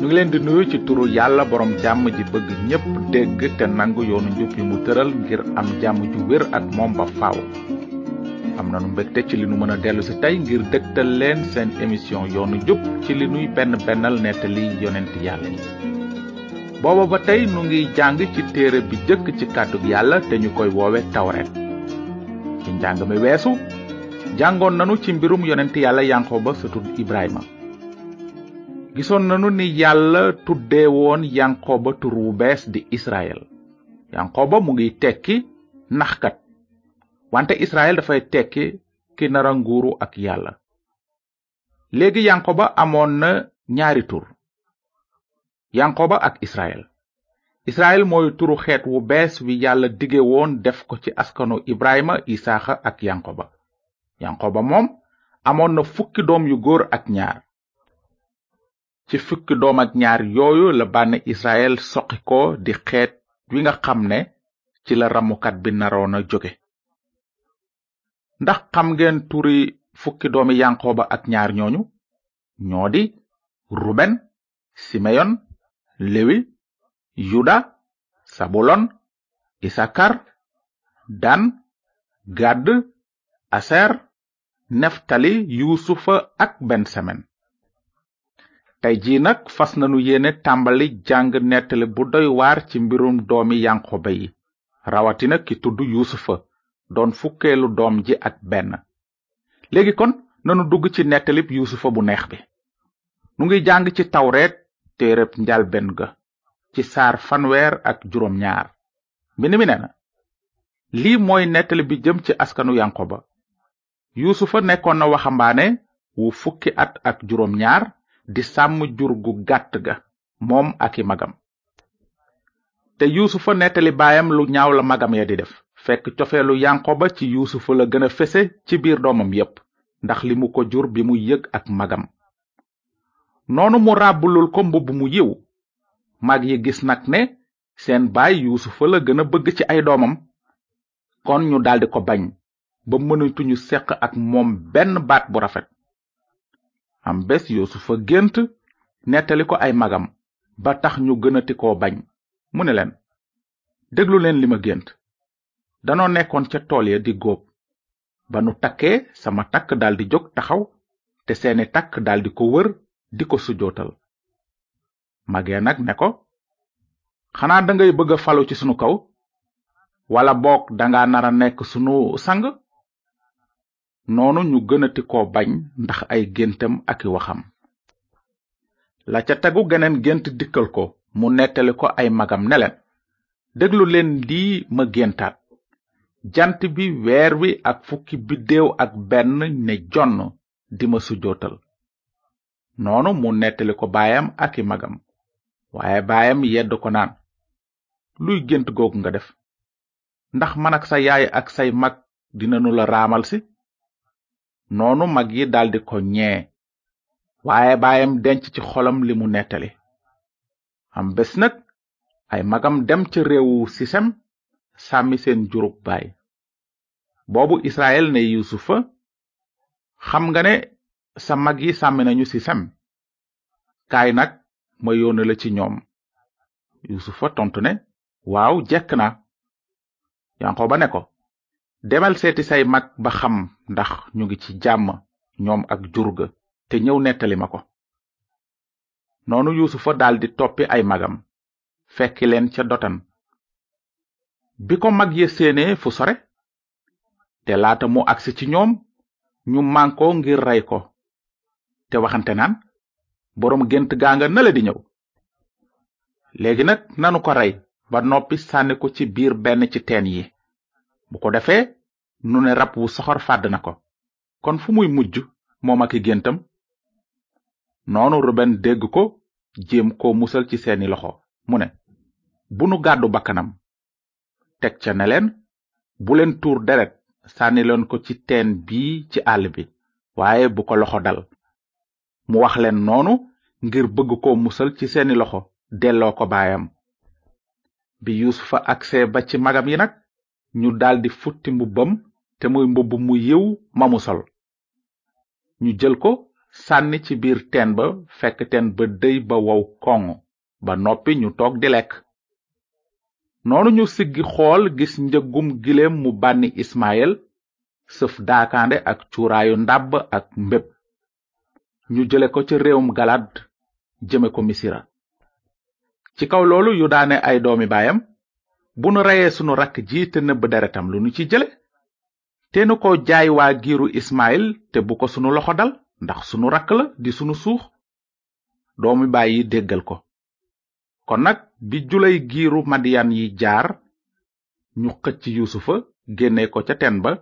ñu ngi leen di nuyu ci turu yàlla borom jàmm ji bëgg ñépp dégg te nangu yoonu njub yi mu tëral ngir am jàmm ju wér ak moom ba faaw am nanu mbégte ci li nu mën a dellu si tey ngir dëgtal leen seen émission yoonu njub ci li nuy benn bennal nettali yonent yàlla yi booba ba tey nu ngi jàng ci téere bi jëkk ci kàddu yàlla te ñu koy woowe tawret ci njàng mi weesu jàngoon nanu ci mbirum yonent yàlla yanqooba sëtub ibrahima gisoon nanu ni yàlla tudde woon yanqooba tur wu bees di israel yanqooba mu ngi tekki naxkat wante israel dafay tekki ki nara nguuru ak yàlla léegi yanqooba amoon na ñaari tur yanqoba ak israel israel mooy turu xeet wu bees wi yàlla dige woon def ko ci askanu ibrahima isaaxa ak yanqoba yanqoba moom amoon na fukki doom yu góor ak ñaar ci fukki doom ak ñaar yooyu la bànn israel soqi ko di xeet wi nga xam ne ci la ramukat bi naroon a jóge ndax xam ngeen turi fukki doomi yanqooba ak ñaar ñooñu ñoo di ruben simeyon lewi yuda sabulon isakar dan gàdd aser neftali yuusufa ak bensamin tey jii nag fas nanu yéene tàmbali jàng nettali bu doy waar ci mbirum doomi yanqoba yi rawatina ki tudd yuusufa doon fukkeelu doom ji ak benn léegi kon nanu dugg ci nettalib yuusufa bu neex bi nu ngi jàng ci tawreet téereb njalben ga ci saar fanweer ak juróom ñaar mbind mi ne na lii mooy nettali bi jëm ci askanu yanqoba yuusufa nekkoon na waxambaane wu fukki at ak juróom ñaar di sàmm jur gu gàtt ga moom ak i magam te yuusufa nettali baayam lu ñaaw la magam ya di def fekk cofeelu yanqoba ci yuusufa la gën a fese ci biir doomam yépp ndax li mu ko jur bi mu yëg ak magam noonu mu ràbbulul ko mbubb mu yiw mag yi gis nag ne seen baay yuusufa la gën a bëgg ci ay doomam kon ñu daldi ko bañ ba mënatuñu seq ak moom benn baat bu rafet am bés yuusufa gént nettali ko ay magam ba tax ñu gënati koo bañ mu ne leen déglu leen li ma gént danoo nekkoon ca tool ya di góob ba nu takkee sama takk daldi jóg taxaw te seeni takk daldi ko wër di ko sujootal magee nag ne ko xanaa dangay bëgg a falu ci sunu kaw wala boog danga nara nekk sunu sang noonu ñu gënati koo bañ ndax ay géntam ak i waxam la ca tegu geneen gént dikkal ko mu nettali ko ay magam ne leen déglu leen lii ma géntaat jant bi weer wi ak fukki biddéew ak benn ne jonn di ma sujjootal noonu mu nettali ko baayam ak i magam waaye baayam yedd ko naan luy gént googu nga def ndax man ak sa yaay ak say mag dinanu la raamal si noonu mag yi daldi ko ñee waaye baayam denc ci xolam li mu nettali am bés nag ay magam dem ca réewu sisem sàmmi seen jurub baay boobu israel ne yusufa xam nga ne sa mag yi sàmmi nañu sisem kaay nag ma yónne la ci ñoom yusufa tontu ne waaw jekk na yanqooba ne ko demal seeti say mag ba xam ndax ñu ngi ci jàmm ñoom ak jur ga te ñëw nettali ma ko noonu yuusufa daldi toppi ay magam fekki leen ca dotan bi ko mag ya séenee fu sore te laata mu agsi ci ñoom ñu mànkoo ngir rey ko te waxante naan boroom gént gaa nga nale di ñëw léegi nag nanu ko rey ba noppi sànni ko ci biir benn ci teen yi bu ko defee nu ne rab wu soxor fàdd na ko kon fu muy mujj moom ak i géntam noonu ruben dégg ko jéem ko musal ci seeni loxo mu ne bu nu gàddu bakkanam teg ca ne leen bu leen tuur deret sànni leen ko ci teen bii ci àll bi waaye bu ko loxo dal mu wax leen noonu ngir bëgg ko musal ci seeni loxo delloo ko baayam bi yuusufa agsee ba ci magam yi nag ñu daldi futti mbubbam te muy mbubb mu yiw ma mu sol ñu jël ko sànni ci biir teen ba fekk teen ba dëy ba wow koŋ ba noppi ñu toog di lekk noonu ñu siggi xool gis njëggum giléem mu bànni ismael sëf daakaande ak cuuraayu ndàbb ak mbéb ñu jële ko ca réewum galad jëme ko misira ci kaw loolu yu daane ay doomi baayam bu nu reyee sunu rakk ji te nëbb deretam lu nu ci jële te nu ko jaay waa giiru ismael te bu ko sunu loxo dal ndax sunu rakk la di sunu suux doomi baay yi déggal ko kon nag bi julay giiru madiyan yi jaar ñu xëcc yuusufa génne ko ca teen ba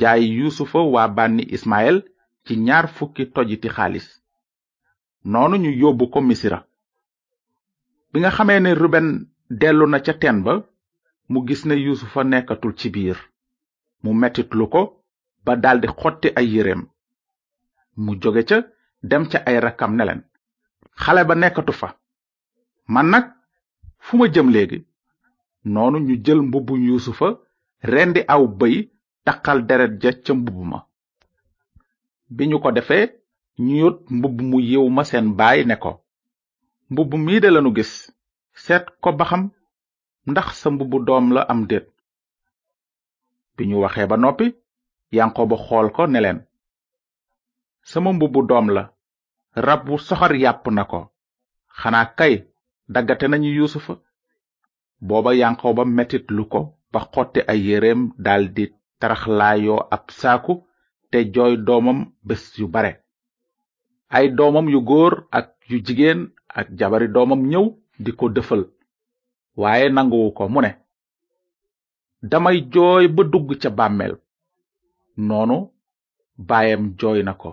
jaay yuusufa waa bànni ismael ci ñaar fukki tojiti xaalis noonu ñu yóbbu ko misira bi nga xamee ne ruben dellu na ca teen ba mu gis ne yuusufa nekkatul ci biir mu mettitlu ko ba daldi xotti ay yéreem mu jóge ca dem ca ay rakkam ne leen xale ba nekkatu fa man nag fu ma jëm léegi noonu ñu jël mbubbu yuusufa rendi aw bëy taqal deret ja ca mbubb ma bi ñu ko defee ñu yót mbubb mu yiw ma seen baay ne ko mbubb mii de lanu gis seet ko ba xam ndax sa mbubbu doom la am déet bi ñu waxee ba noppi yanqooba xool ko ne leen sama mbubbu doom la rab wu soxar yàpp na ko xanaa kay daggate nañu yuusufa booba yanqooba metit lu ko ba xotti ay yéreem daldi taraxlaayoo ab saaku te jooy doomam bés yu bare ay doomam yu góor ak yu jigéen ak jabari doomam ñëw di ko dëfal waaye nanguwu ko mu ne damay jooy ba dugg ca bàmmeel noonu baayam jooy na ko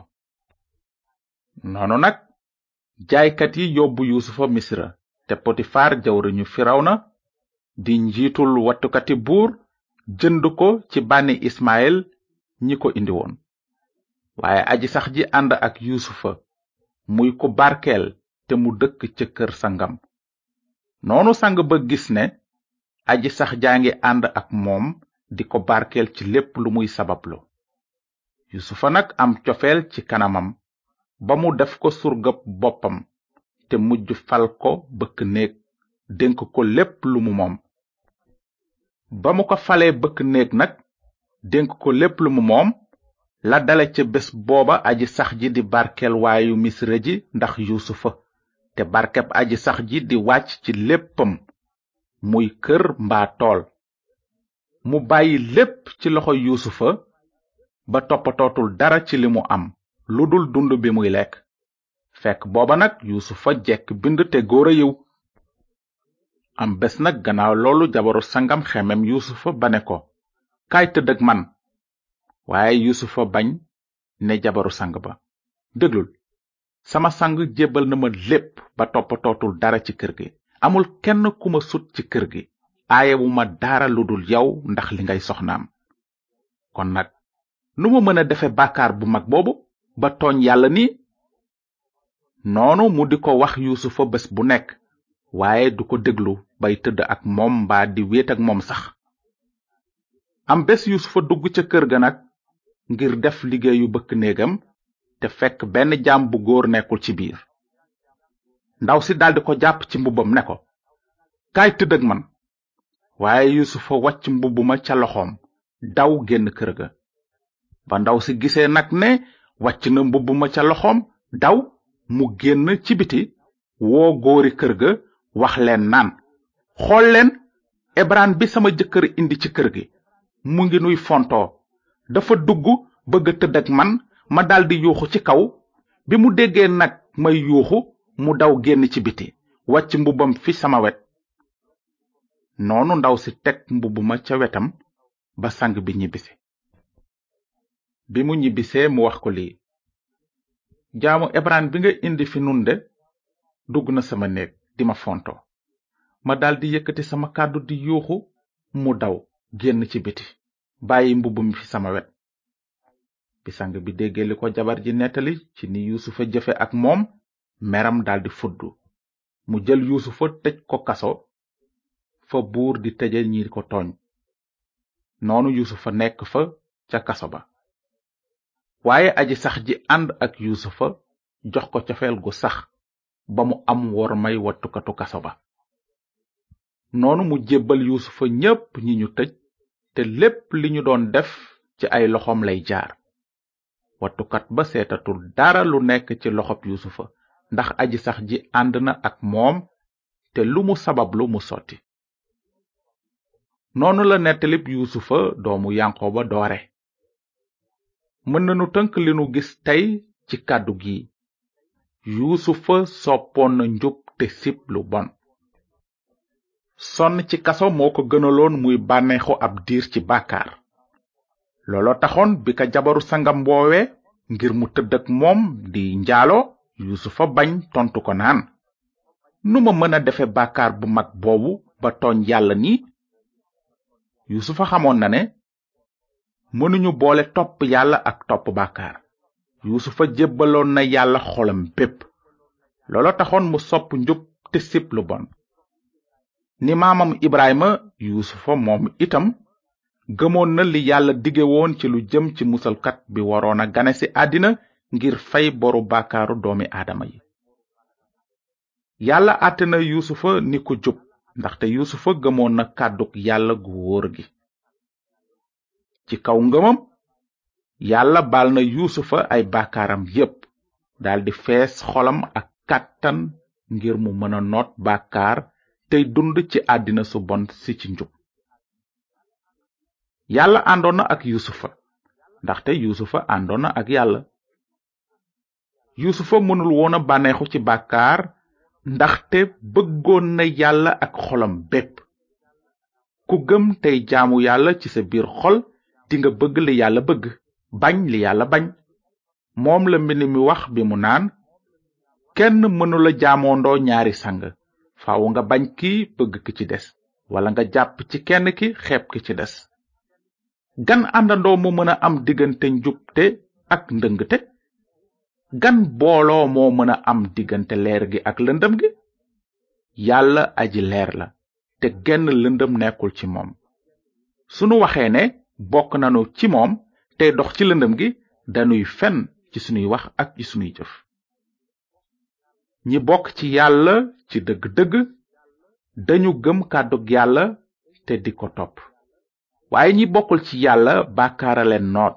noonu nag jaaykat yi yóbbu yuusufa misra te potifar jawriñu na di njiitul wattukati buur jënd ko ci bànni ismael ñi ko indi woon waaye aji sax ji ànd ak yuusufa muy ku barkeel te mu dëkk ca kër sangam noonu sang ba gis ne aji sax jaa ngi ànd ak moom di ko barkeel ci lépp lu muy sabablu yusufa nag am cofeel ci kanamam ba mu def ko surgab boppam te mujj fal ko bëkk néeg dénk ko lépp lu mu moom ba mu ko falee bëkk néeg nag dénk ko lépp lu mu moom la dale ca bés booba aji sax ji di barkeel waayu misra ji ndax yuusufa te barkeb aji sax ji di wàcc ci léppam muy kër mbaa tool mu bàyyi lépp ci loxo yuusufa ba toppatootul dara ci li mu am lu dul dund bi muy lekk fekk booba nag yuusufa jekk bind te góor a yiw am bés nag gannaaw loolu jabaru sangam xemem yuusufa ba ne ko kaay tëdd ak man waaye yuusufa bañ ne jabaru sang ba déglul sama sang jébbal na ma lépp ba toppatootul dara ci kër gi amul kenn ku ma sut ci kër gi aayewu ma dara lu dul yow ndax li ngay soxnaam kon nag nu ma mën a defe bàkkaar bu mag boobu ba tooñ yàlla ni noonu mu di ko wax yuusufa bés bu nekk waaye du ko déglu bay tëdd ak moom mbaa di wéet ak moom sax am bés yuusufa dugg ca kër ga nag ngir def liggéeyu bëkk néegam te fekk benn jaam bu góor nekkul ci biir ndaw si daldi ko jàpp ci mbubbam ne ko kaay tëdd ak man waaye yusufa wàcc mbubb ma ca loxoom daw génn kër ga ba ndaw si gisee nag ne wàcc na mbubb ma ca loxoom daw mu génn ci biti woo góori kër ga wax leen naan xool leen ebraan bi sama jëkkër indi ci kër gi mu ngi nuy fontoo dafa dugg bëgg a tëdd ak man ma daldi yuuxu ci kaw bi mu déggee nag may yuuxu mu daw génn ci biti wàcc mbubbam fi sama wet noonu ndaw si teg mbubb ma ca wetam ba sang bi ñibbisi bi mu ñibbisee mu wax ko lii jaamu ebraan bi nga indi fi nun de dugg na sama néeg di ma fonto ma daldi yëkkati sama kàddu di yuuxu mu daw génn ci biti bàyyi mbubb mi fi sama wet bi sang bi déggee li ko jabar ji nettali ci ni yuusufa jëfe ak moom meram daldi fuddu mu jël yuusufa tëj ko kaso fa buur di tëje ñi ko tooñ noonu yuusufa nekk fa ca kaso ba waaye aji sax ji ànd ak yuusufa jox ko cofeel gu sax ba mu am wor may wattukatu kaso ba noonu mu jébbal yuusufa ñépp ñi ñu tëj te lépp li ñu doon def ci ay loxoom lay jaar wattukat ba seetatul dara lu nekk ci loxob yuusufa ndax aji sax ji ànd na ak moom te lu mu sabab lu mu sotti noonu la nettalib yuusufa doomu yanqooba doore mën nanu tënk li nu gis tey ci kàddu gi yuusufa soppoon na njub te sib lu bon sonn ci kaso moo ko gënaloon muy bànneexu ab diir ci bàkkaar looloo taxoon bi ka jabaru sangam woowe ngir mu tëdd ak moom di njaalo yuusufa bañ tontu ko naan nu ma mën a defe bàkkaar bu mag boobu ba tooñ yàlla ni yuusufa xamoon na ne mënuñu boole topp yàlla ak topp bàkkaar yuusufa jébbaloon na yàlla xolam bépp loola taxoon mu sopp njub te sib lu bon ni maamam ibrahima yuusufa moom itam gëmoon na li yàlla dige woon ci lu jëm ci musalkat bi waroon a gane ci àddina ngir fay boru bàkkaaru doomi aadama yi yàlla àtte na yuusufa ni ko jub ndaxte yuusufa gëmoon na kàddug yàlla gu wóor gi ci kaw ngëmam yàlla baal na yuusufa ay baakaaram yépp daldi fees xolam ak kàttan ngir mu mëna noot bàkkaar tey dund ci àddina su bon si ci njub yàlla àndoon na ak yuusufa ndaxte yuusufa àndoon na ak yàlla yusufa mënul woon a bànneexu ci bàkkaar ndaxte bëggoon na yàlla ak xolam bépp ku gëm tey jaamu yàlla ci sa biir xol dinga bëgg li yàlla bëgg bañ li yàlla bañ moom la mbind mi wax bi mu naan kenn mënula jaamoondoo ñaari sang faaw nga bañ ki bëgg ki ci des wala nga jàpp ci kenn ki xeeb ki ci des gan àndandoo moo mën a am diggante njubte ak ndëngte gan booloo moo mën a am diggante leer gi ak lëndëm gi yàlla aji leer la te genn lëndëm nekkul ci moom sunu waxee ne bokk nanu ci moom tey dox ci lëndëm gi danuy fen ci sunuy wax ak ci sunuy jëf ñi bokk ci yàlla ci dëgg-dëgg dañu gëm kàddug yàlla te di ko topp waaye ñi bokkul ci yàlla bàkkaara leen noot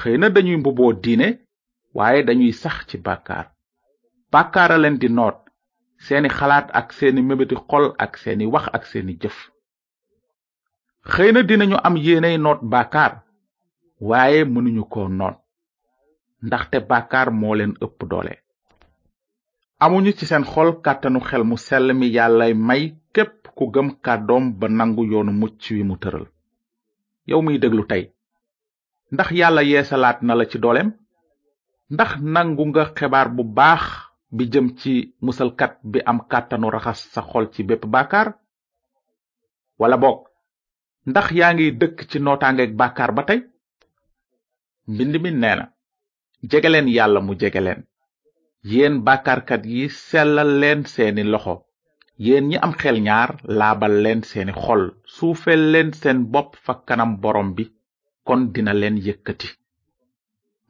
xëy na dañuy mbuboo diine waaye dañuy sax ci bàkkaar bàkkaara leen di noot seeni xalaat ak seeni mébéti xol ak seeni wax ak seeni jëf xëy na dinañu am yéeney noot bàkkaar waaye mënuñu ko noot ndaxte bàkkaar moo leen ëpp doole amuñu ci seen xol kàttanu xel mu sell mi yàllay may képp ku gëm kàddoom ba nangu yoonu mucc wi mu tëral yow miy déglu tey ndax yàlla yeesalaat na la ci dooleem ndax nangu nga xebaar bu baax bi jëm ci musalkat bi am kàttanu raxas sa xol ci bépp bàkkaar wala boog ndax yaa ngi dëkk ci nootaangeeg bàkkaar ba tey mbind mi nee na jegeleen yàlla mu jege leen yéen bàkkaarkat yi sellal leen seeni loxo yéen ñi am xel ñaar laabal leen seeni xol suufeel leen seen bopp fa kanam borom bi kon dina leen yëkkati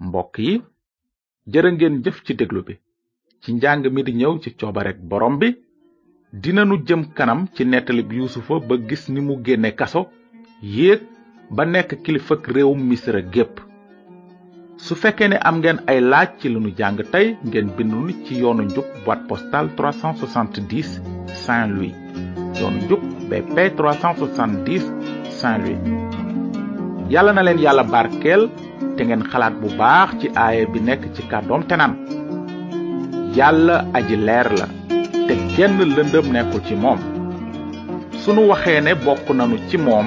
mbokk yi jërë ngeen jëf ci déglu bi ci njàng mi di ñëw ci coobarek borom bi dinanu jëm kanam ci nettalib yuusufa ba gis ni mu génne kaso yéeg ba nekk kilifak réewum misra gépp su fekkee ne am ngeen ay laaj ci li nu jàng tey ngeen bindu ci yoonu njub boîte postale 370 Saint-Louis yoonu njub BP 370 Saint-Louis yàlla na leen yàlla barkeel te ngeen xalaat bu baax ci aaya bi nekk ci kàddoom te naan yàlla aji leer la te kenn lëndëm nekkul ci moom sunu waxee ne bokk nanu ci moom